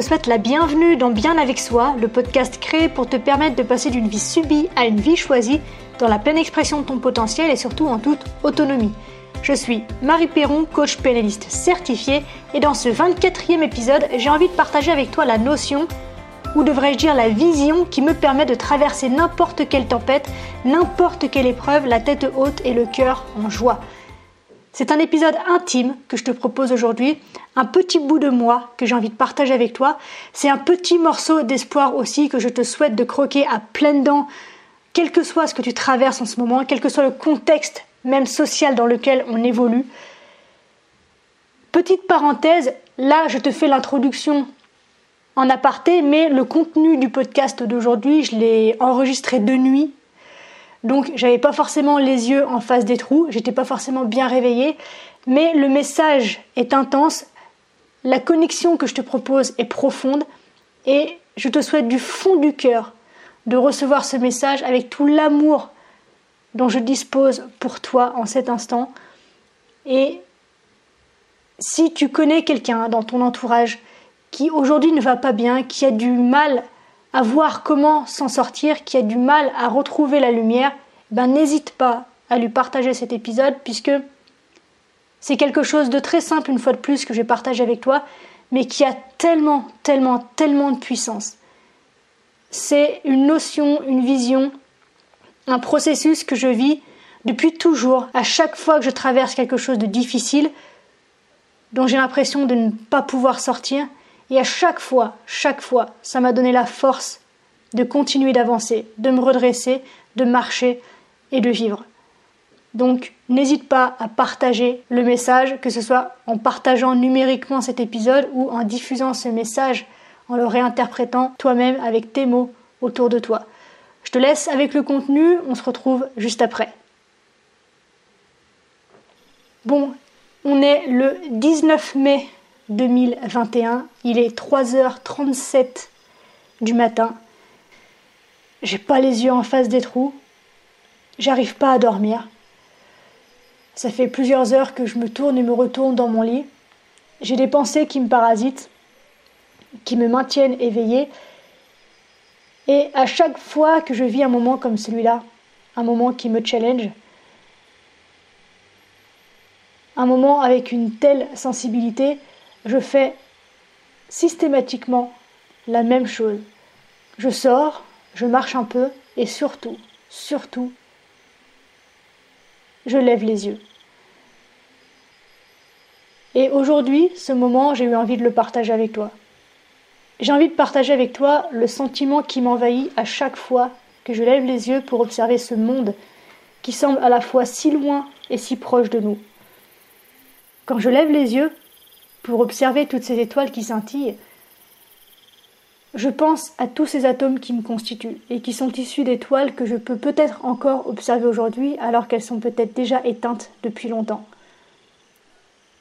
souhaite la bienvenue dans Bien avec soi, le podcast créé pour te permettre de passer d'une vie subie à une vie choisie dans la pleine expression de ton potentiel et surtout en toute autonomie. Je suis Marie Perron, coach pénaliste certifiée et dans ce 24e épisode, j'ai envie de partager avec toi la notion ou devrais-je dire la vision qui me permet de traverser n'importe quelle tempête, n'importe quelle épreuve, la tête haute et le cœur en joie. C'est un épisode intime que je te propose aujourd'hui, un petit bout de moi que j'ai envie de partager avec toi. C'est un petit morceau d'espoir aussi que je te souhaite de croquer à pleines dents, quel que soit ce que tu traverses en ce moment, quel que soit le contexte même social dans lequel on évolue. Petite parenthèse, là je te fais l'introduction en aparté, mais le contenu du podcast d'aujourd'hui, je l'ai enregistré de nuit. Donc j'avais pas forcément les yeux en face des trous, j'étais pas forcément bien réveillée, mais le message est intense, la connexion que je te propose est profonde et je te souhaite du fond du cœur de recevoir ce message avec tout l'amour dont je dispose pour toi en cet instant. Et si tu connais quelqu'un dans ton entourage qui aujourd'hui ne va pas bien, qui a du mal à voir comment s'en sortir, qui a du mal à retrouver la lumière, ben n'hésite pas à lui partager cet épisode puisque c'est quelque chose de très simple une fois de plus que je partage avec toi, mais qui a tellement, tellement, tellement de puissance. C'est une notion, une vision, un processus que je vis depuis toujours, à chaque fois que je traverse quelque chose de difficile, dont j'ai l'impression de ne pas pouvoir sortir, et à chaque fois, chaque fois, ça m'a donné la force de continuer d'avancer, de me redresser, de marcher et de vivre. Donc n'hésite pas à partager le message, que ce soit en partageant numériquement cet épisode ou en diffusant ce message, en le réinterprétant toi-même avec tes mots autour de toi. Je te laisse avec le contenu, on se retrouve juste après. Bon, on est le 19 mai 2021. Il est 3h37 du matin. J'ai pas les yeux en face des trous. J'arrive pas à dormir. Ça fait plusieurs heures que je me tourne et me retourne dans mon lit. J'ai des pensées qui me parasitent, qui me maintiennent éveillée. Et à chaque fois que je vis un moment comme celui-là, un moment qui me challenge, un moment avec une telle sensibilité, je fais systématiquement la même chose. Je sors, je marche un peu et surtout, surtout, je lève les yeux. Et aujourd'hui, ce moment, j'ai eu envie de le partager avec toi. J'ai envie de partager avec toi le sentiment qui m'envahit à chaque fois que je lève les yeux pour observer ce monde qui semble à la fois si loin et si proche de nous. Quand je lève les yeux, pour observer toutes ces étoiles qui scintillent, je pense à tous ces atomes qui me constituent et qui sont issus d'étoiles que je peux peut-être encore observer aujourd'hui alors qu'elles sont peut-être déjà éteintes depuis longtemps.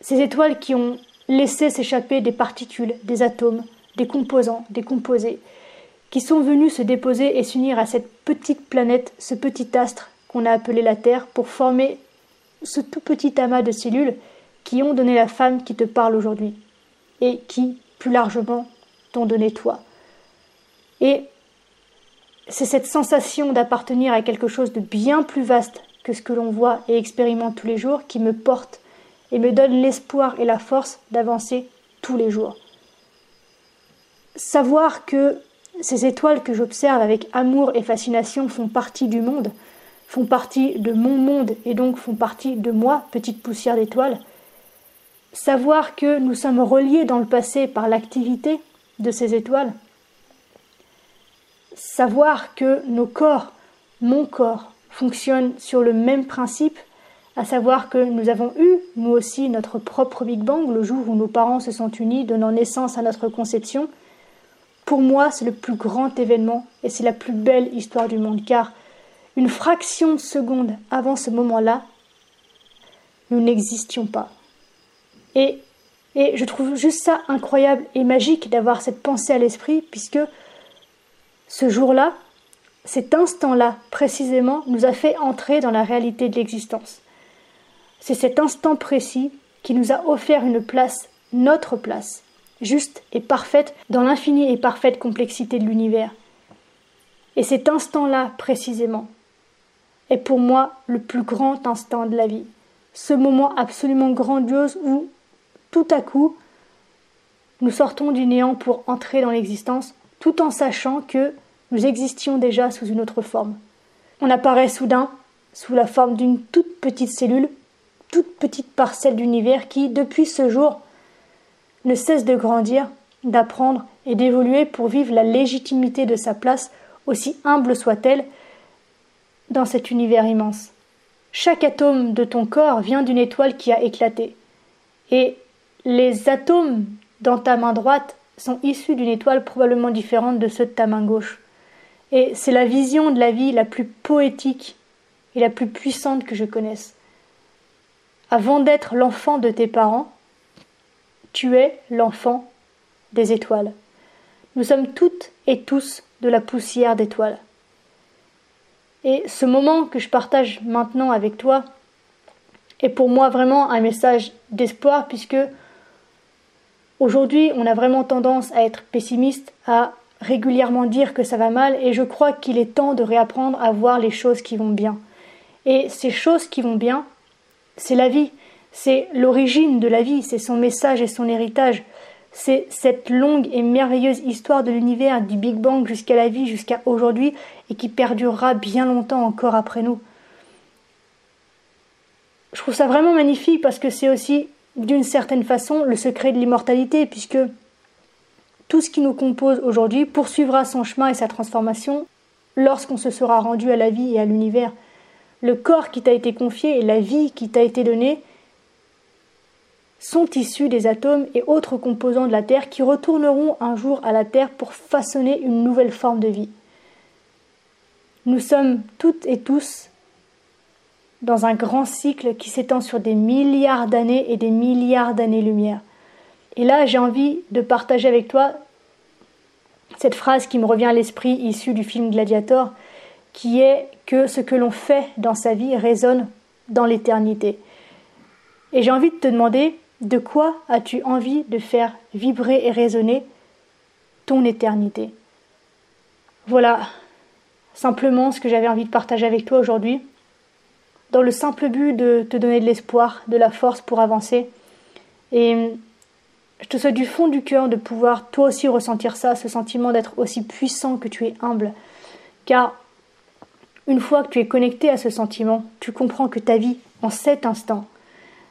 Ces étoiles qui ont laissé s'échapper des particules, des atomes, des composants, des composés, qui sont venus se déposer et s'unir à cette petite planète, ce petit astre qu'on a appelé la Terre, pour former ce tout petit amas de cellules qui ont donné la femme qui te parle aujourd'hui et qui, plus largement, t'ont donné toi. Et c'est cette sensation d'appartenir à quelque chose de bien plus vaste que ce que l'on voit et expérimente tous les jours qui me porte et me donne l'espoir et la force d'avancer tous les jours. Savoir que ces étoiles que j'observe avec amour et fascination font partie du monde, font partie de mon monde et donc font partie de moi, petite poussière d'étoiles, savoir que nous sommes reliés dans le passé par l'activité de ces étoiles, savoir que nos corps, mon corps, fonctionnent sur le même principe, à savoir que nous avons eu, nous aussi, notre propre Big Bang le jour où nos parents se sont unis, donnant naissance à notre conception, pour moi, c'est le plus grand événement et c'est la plus belle histoire du monde, car une fraction de seconde avant ce moment-là, nous n'existions pas. Et, et je trouve juste ça incroyable et magique d'avoir cette pensée à l'esprit, puisque ce jour-là, cet instant-là, précisément, nous a fait entrer dans la réalité de l'existence. C'est cet instant précis qui nous a offert une place, notre place, juste et parfaite dans l'infinie et parfaite complexité de l'univers. Et cet instant-là, précisément, est pour moi le plus grand instant de la vie. Ce moment absolument grandiose où, tout à coup, nous sortons du néant pour entrer dans l'existence, tout en sachant que nous existions déjà sous une autre forme. On apparaît soudain sous la forme d'une toute petite cellule, toute petite parcelle d'univers qui, depuis ce jour, ne cesse de grandir, d'apprendre et d'évoluer pour vivre la légitimité de sa place, aussi humble soit-elle, dans cet univers immense. Chaque atome de ton corps vient d'une étoile qui a éclaté. Et les atomes dans ta main droite sont issus d'une étoile probablement différente de ceux de ta main gauche. Et c'est la vision de la vie la plus poétique et la plus puissante que je connaisse. Avant d'être l'enfant de tes parents, tu es l'enfant des étoiles. Nous sommes toutes et tous de la poussière d'étoiles. Et ce moment que je partage maintenant avec toi est pour moi vraiment un message d'espoir puisque aujourd'hui on a vraiment tendance à être pessimiste, à régulièrement dire que ça va mal et je crois qu'il est temps de réapprendre à voir les choses qui vont bien. Et ces choses qui vont bien, c'est la vie, c'est l'origine de la vie, c'est son message et son héritage. C'est cette longue et merveilleuse histoire de l'univers, du Big Bang jusqu'à la vie, jusqu'à aujourd'hui, et qui perdurera bien longtemps encore après nous. Je trouve ça vraiment magnifique parce que c'est aussi, d'une certaine façon, le secret de l'immortalité, puisque tout ce qui nous compose aujourd'hui poursuivra son chemin et sa transformation lorsqu'on se sera rendu à la vie et à l'univers. Le corps qui t'a été confié et la vie qui t'a été donnée sont issus des atomes et autres composants de la Terre qui retourneront un jour à la Terre pour façonner une nouvelle forme de vie. Nous sommes toutes et tous dans un grand cycle qui s'étend sur des milliards d'années et des milliards d'années-lumière. Et là, j'ai envie de partager avec toi cette phrase qui me revient à l'esprit issue du film Gladiator, qui est que ce que l'on fait dans sa vie résonne dans l'éternité. Et j'ai envie de te demander, de quoi as-tu envie de faire vibrer et résonner ton éternité? Voilà simplement ce que j'avais envie de partager avec toi aujourd'hui, dans le simple but de te donner de l'espoir, de la force pour avancer. Et je te souhaite du fond du cœur de pouvoir toi aussi ressentir ça, ce sentiment d'être aussi puissant que tu es humble. Car une fois que tu es connecté à ce sentiment, tu comprends que ta vie, en cet instant,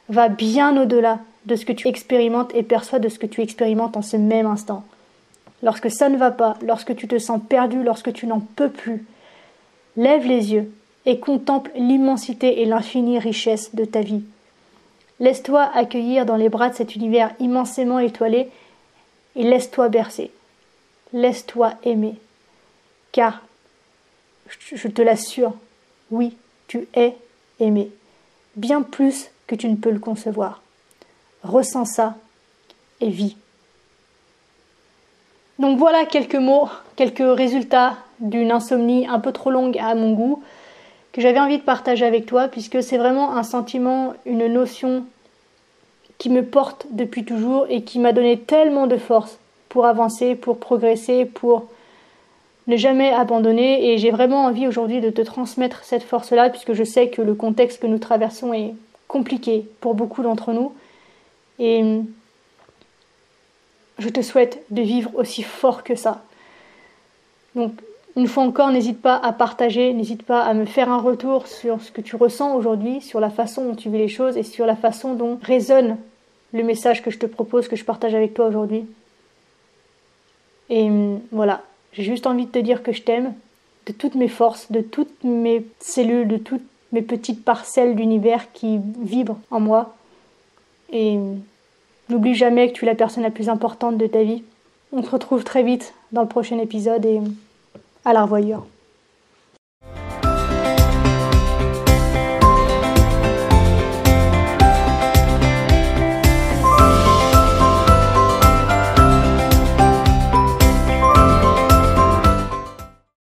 va bien au-delà de ce que tu expérimentes et perçois de ce que tu expérimentes en ce même instant. Lorsque ça ne va pas, lorsque tu te sens perdu, lorsque tu n'en peux plus, lève les yeux et contemple l'immensité et l'infinie richesse de ta vie. Laisse-toi accueillir dans les bras de cet univers immensément étoilé et laisse-toi bercer. Laisse-toi aimer. Car, je te l'assure, oui, tu es aimé. Bien plus que tu ne peux le concevoir. Ressens ça et vis. Donc voilà quelques mots, quelques résultats d'une insomnie un peu trop longue à mon goût que j'avais envie de partager avec toi puisque c'est vraiment un sentiment, une notion qui me porte depuis toujours et qui m'a donné tellement de force pour avancer, pour progresser, pour ne jamais abandonner et j'ai vraiment envie aujourd'hui de te transmettre cette force-là puisque je sais que le contexte que nous traversons est compliqué pour beaucoup d'entre nous et je te souhaite de vivre aussi fort que ça. Donc une fois encore, n'hésite pas à partager, n'hésite pas à me faire un retour sur ce que tu ressens aujourd'hui, sur la façon dont tu vis les choses et sur la façon dont résonne le message que je te propose, que je partage avec toi aujourd'hui. Et hum, voilà, j'ai juste envie de te dire que je t'aime, de toutes mes forces, de toutes mes cellules, de toutes mes petites parcelles d'univers qui vibrent en moi. Et hum, n'oublie jamais que tu es la personne la plus importante de ta vie. On se retrouve très vite dans le prochain épisode et hum, à la revoyure.